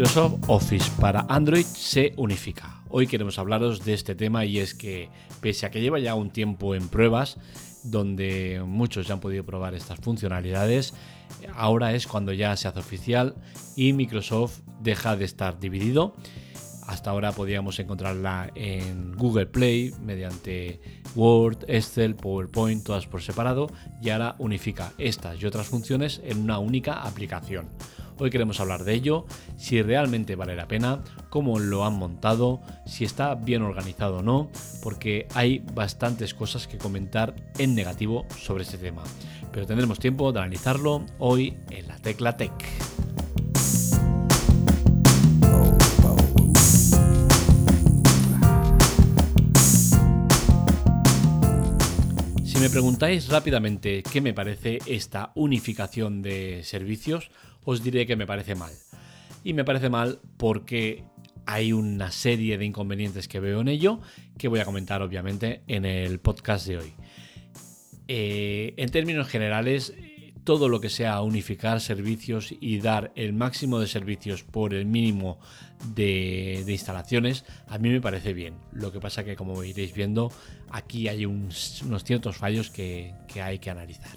Microsoft Office para Android se unifica. Hoy queremos hablaros de este tema y es que pese a que lleva ya un tiempo en pruebas, donde muchos ya han podido probar estas funcionalidades, ahora es cuando ya se hace oficial y Microsoft deja de estar dividido. Hasta ahora podíamos encontrarla en Google Play mediante Word, Excel, PowerPoint, todas por separado y ahora unifica estas y otras funciones en una única aplicación. Hoy queremos hablar de ello, si realmente vale la pena, cómo lo han montado, si está bien organizado o no, porque hay bastantes cosas que comentar en negativo sobre este tema. Pero tendremos tiempo de analizarlo hoy en la Tecla Tech. Me preguntáis rápidamente qué me parece esta unificación de servicios, os diré que me parece mal. Y me parece mal porque hay una serie de inconvenientes que veo en ello que voy a comentar obviamente en el podcast de hoy. Eh, en términos generales, todo lo que sea unificar servicios y dar el máximo de servicios por el mínimo de, instalaciones, a mí me parece bien. Lo que pasa que, como iréis viendo, aquí hay unos ciertos fallos que, hay que analizar.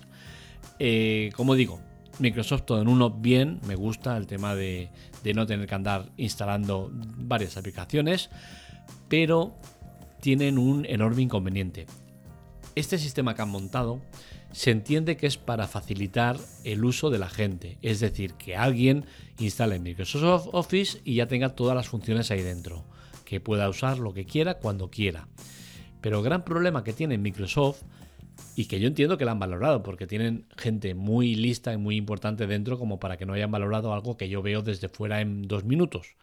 Eh, como digo, Microsoft todo en uno bien, me gusta el tema de, no tener que andar instalando varias aplicaciones, pero tienen un enorme inconveniente. Este sistema que han montado se entiende que es para facilitar el uso de la gente, es decir, que alguien instale Microsoft Office y ya tenga todas las funciones ahí dentro, que pueda usar lo que quiera cuando quiera. Pero el gran problema que tiene Microsoft y que yo entiendo que la han valorado, porque tienen gente muy lista y muy importante dentro como para que no hayan valorado algo que yo veo desde fuera en dos minutos.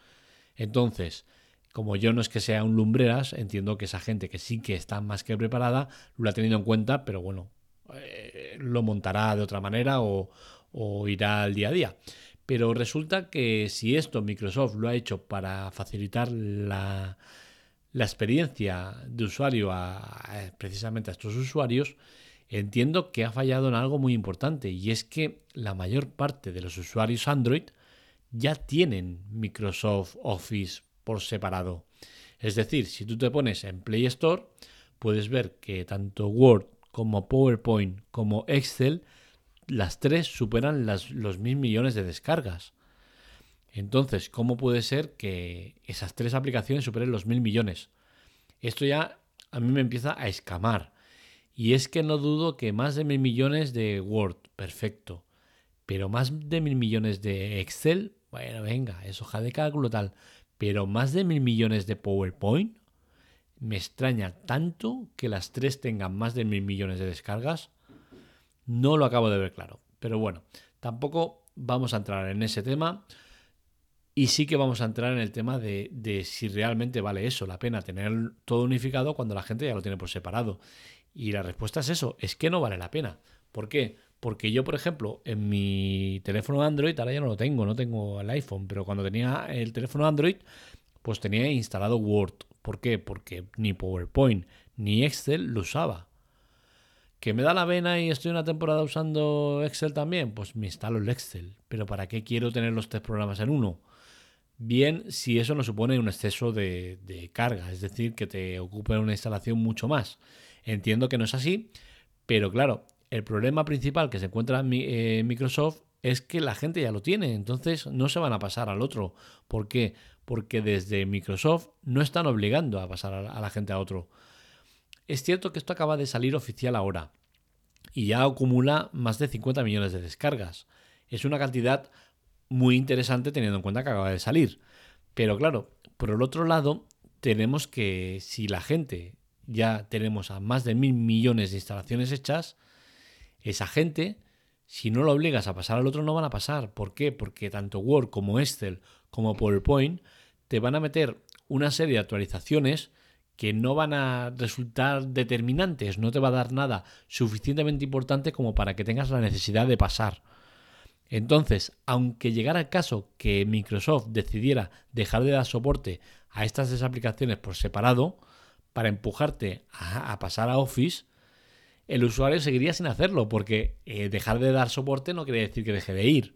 Entonces, como yo no es que sea un lumbreras, entiendo que esa gente que sí que está más que preparada lo ha tenido en cuenta, pero bueno, eh, lo montará de otra manera o, irá al día a día. Pero resulta que si esto Microsoft lo ha hecho para facilitar la, la experiencia de usuario a, precisamente a estos usuarios, entiendo que ha fallado en algo muy importante y es que la mayor parte de los usuarios Android ya tienen Microsoft Office por separado. Es decir, si tú te pones en Play Store, puedes ver que tanto Word como PowerPoint como Excel, las tres superan los mil millones de descargas. Entonces, ¿cómo puede ser que esas tres aplicaciones superen los mil millones? Esto ya a mí me empieza a escamar. Y es que no dudo que más de mil millones de Word, perfecto. Pero más de mil millones de Excel, bueno, venga, es hoja de cálculo tal. Pero más de mil millones de PowerPoint, me extraña tanto que las tres tengan más de mil millones de descargas. No lo acabo de ver claro. Pero bueno, tampoco vamos a entrar en ese tema. Y sí que vamos a entrar en el tema de, si realmente vale eso, la pena tener todo unificado cuando la gente ya lo tiene por separado. Y la respuesta es eso, es que no vale la pena. ¿Por qué? Porque yo, por ejemplo, en mi teléfono Android, ahora ya no lo tengo, no tengo el iPhone, pero cuando tenía el teléfono Android, pues tenía instalado Word. ¿Por qué? Porque ni PowerPoint ni Excel lo usaba. ¿Que me da la vena y estoy una temporada usando Excel también? Pues me instalo el Excel. Pero ¿para qué quiero tener los tres programas en uno? bien si eso no supone un exceso de, carga, es decir, que te ocupe una instalación mucho más. Entiendo que no es así, pero claro, el problema principal que se encuentra en eh, Microsoft es que la gente ya lo tiene, entonces no se van a pasar al otro. ¿Por qué? Porque desde Microsoft no están obligando a pasar a la gente a otro. Es cierto que esto acaba de salir oficial ahora y ya acumula más de 50 millones de descargas. Es una cantidad muy interesante teniendo en cuenta que acaba de salir. Pero claro, por el otro lado, tenemos que si la gente ya tenemos a más de mil millones de instalaciones hechas, esa gente, si no lo obligas a pasar al otro, no van a pasar. ¿Por qué? Porque tanto Word como Excel como PowerPoint te van a meter una serie de actualizaciones que no van a resultar determinantes, no te va a dar nada suficientemente importante como para que tengas la necesidad de pasar. Entonces, aunque llegara el caso que Microsoft decidiera dejar de dar soporte a estas tres aplicaciones por separado, para empujarte a, pasar a Office, el usuario seguiría sin hacerlo, porque eh, dejar de dar soporte no quiere decir que deje de ir.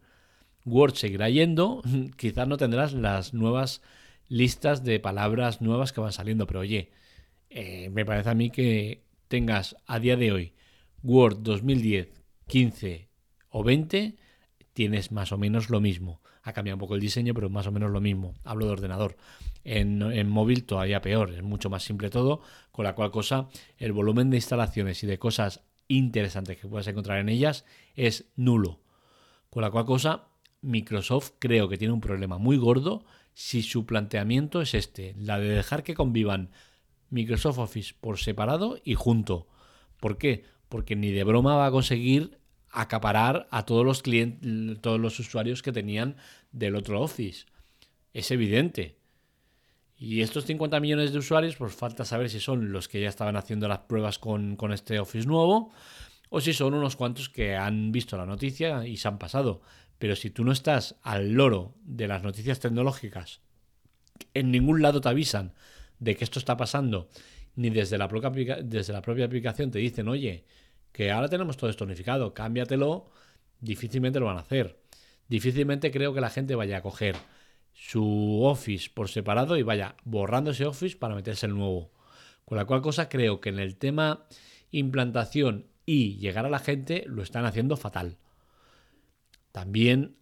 Word seguirá yendo, quizás no tendrás las nuevas listas de palabras nuevas que van saliendo, pero oye, eh, me parece a mí que tengas a día de hoy Word 2010, 15 o 20, tienes más o menos lo mismo. Ha cambiado un poco el diseño, pero más o menos lo mismo. Hablo de ordenador. En, en, móvil todavía peor, es mucho más simple todo, con la cual cosa el volumen de instalaciones y de cosas interesantes que puedas encontrar en ellas es nulo. Con la cual cosa Microsoft creo que tiene un problema muy gordo si su planteamiento es este, la de dejar que convivan Microsoft Office por separado y junto. ¿Por qué? Porque ni de broma va a conseguir acaparar a todos los clientes, todos los usuarios que tenían del otro Office. Es evidente. Y estos 50 millones de usuarios, pues falta saber si son los que ya estaban haciendo las pruebas con, con este Office nuevo o si son unos cuantos que han visto la noticia y se han pasado. Pero si tú no estás al loro de las noticias tecnológicas, en ningún lado te avisan de que esto está pasando, ni desde la propia, aplicación te dicen, oye, que ahora tenemos todo esto unificado, cámbiatelo, difícilmente lo van a hacer. Difícilmente creo que la gente vaya a coger su Office por separado y vaya borrando ese Office para meterse el nuevo. Con la cual cosa creo que en el tema implantación y llegar a la gente lo están haciendo fatal. También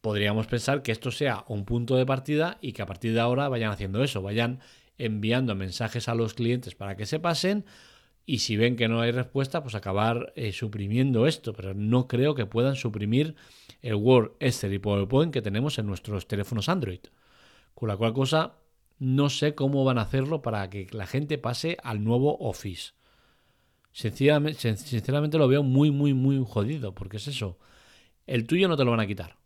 podríamos pensar que esto sea un punto de partida y que a partir de ahora vayan haciendo eso, vayan enviando mensajes a los clientes para que se pasen y si ven que no hay respuesta, pues acabar eh, suprimiendo esto, pero no creo que puedan suprimir el Word, Excel y PowerPoint que tenemos en nuestros teléfonos Android. Con la cual cosa, no sé cómo van a hacerlo para que la gente pase al nuevo Office. Sinceramente, sinceramente lo veo muy, muy, muy jodido, porque es eso. El tuyo no te lo van a quitar.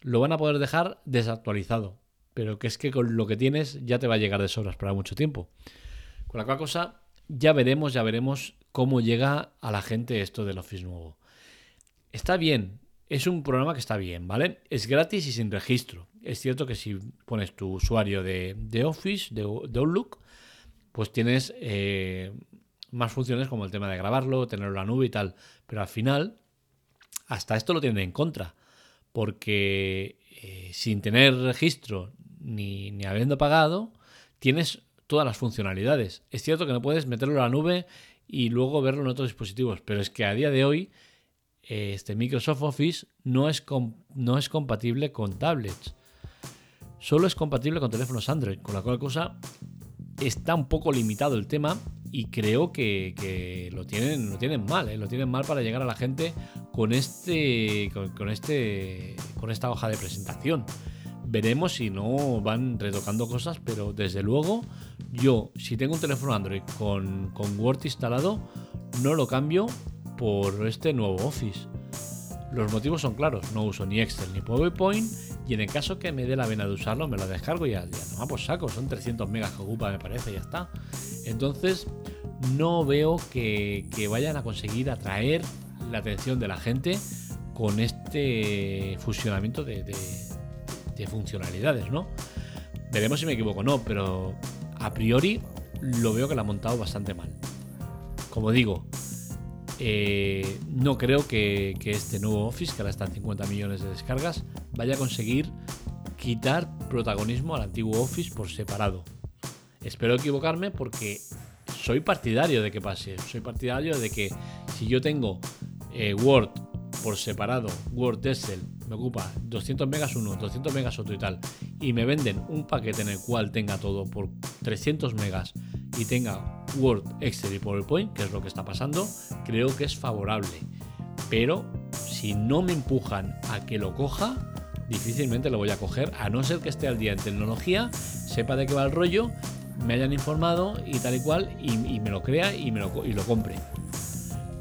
Lo van a poder dejar desactualizado, pero que es que con lo que tienes ya te va a llegar de sobras para mucho tiempo. Con la cual cosa, ya veremos, ya veremos cómo llega a la gente esto del Office nuevo. Está bien, es un programa que está bien, ¿vale? Es gratis y sin registro. Es cierto que si pones tu usuario de, Office, de, Outlook, pues tienes eh, más funciones como el tema de grabarlo, tenerlo en la nube y tal. Pero al final, hasta esto lo tienen en contra. Porque eh, sin tener registro ni, ni habiendo pagado, tienes todas las funcionalidades. Es cierto que no puedes meterlo en la nube y luego verlo en otros dispositivos, pero es que a día de hoy eh, este Microsoft Office no es, no es compatible con tablets. Solo es compatible con teléfonos Android, con la cual cosa está un poco limitado el tema y creo que, lo, tienen, lo tienen mal, ¿eh? lo tienen mal para llegar a la gente con este, con, este, con esta hoja de presentación. Veremos si no van retocando cosas, pero desde luego yo, si tengo un teléfono Android con, con Word instalado, no lo cambio por este nuevo Office. Los motivos son claros, no uso ni Excel ni PowerPoint y en el caso que me dé la vena de usarlo me lo descargo y ya, no, pues saco, son 300 megas que ocupa me parece, ya está. Entonces no veo que, vayan a conseguir atraer la atención de la gente con este fusionamiento de, de funcionalidades, ¿no? Veremos si me equivoco o no, pero a priori lo veo que la ha montado bastante mal. Como digo, eh, no creo que, este nuevo Office, que ahora está en 50 millones de descargas, vaya a conseguir quitar protagonismo al antiguo Office por separado. Espero equivocarme porque soy partidario de que pase. Soy partidario de que si yo tengo eh, Word por separado, Word Excel, me ocupa 200 megas uno, 200 megas otro y tal, y me venden un paquete en el cual tenga todo por 300 megas y tenga Word, Excel y PowerPoint, que es lo que está pasando, creo que es favorable. Pero si no me empujan a que lo coja, difícilmente lo voy a coger, a no ser que esté al día en tecnología, sepa de qué va el rollo, me hayan informado y tal y cual, y, me lo crea y, me lo, y lo compre.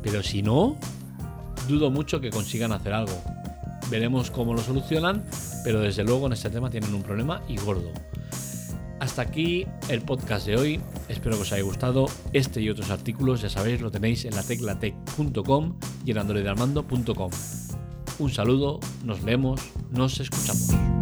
Pero si no, dudo mucho que consigan hacer algo. Veremos cómo lo solucionan, pero desde luego en este tema tienen un problema y gordo. Hasta aquí el podcast de hoy. Espero que os haya gustado. Este y otros artículos, ya sabéis, lo tenéis en la teclatec.com y en androidarmando.com. Un saludo, nos vemos, nos escuchamos.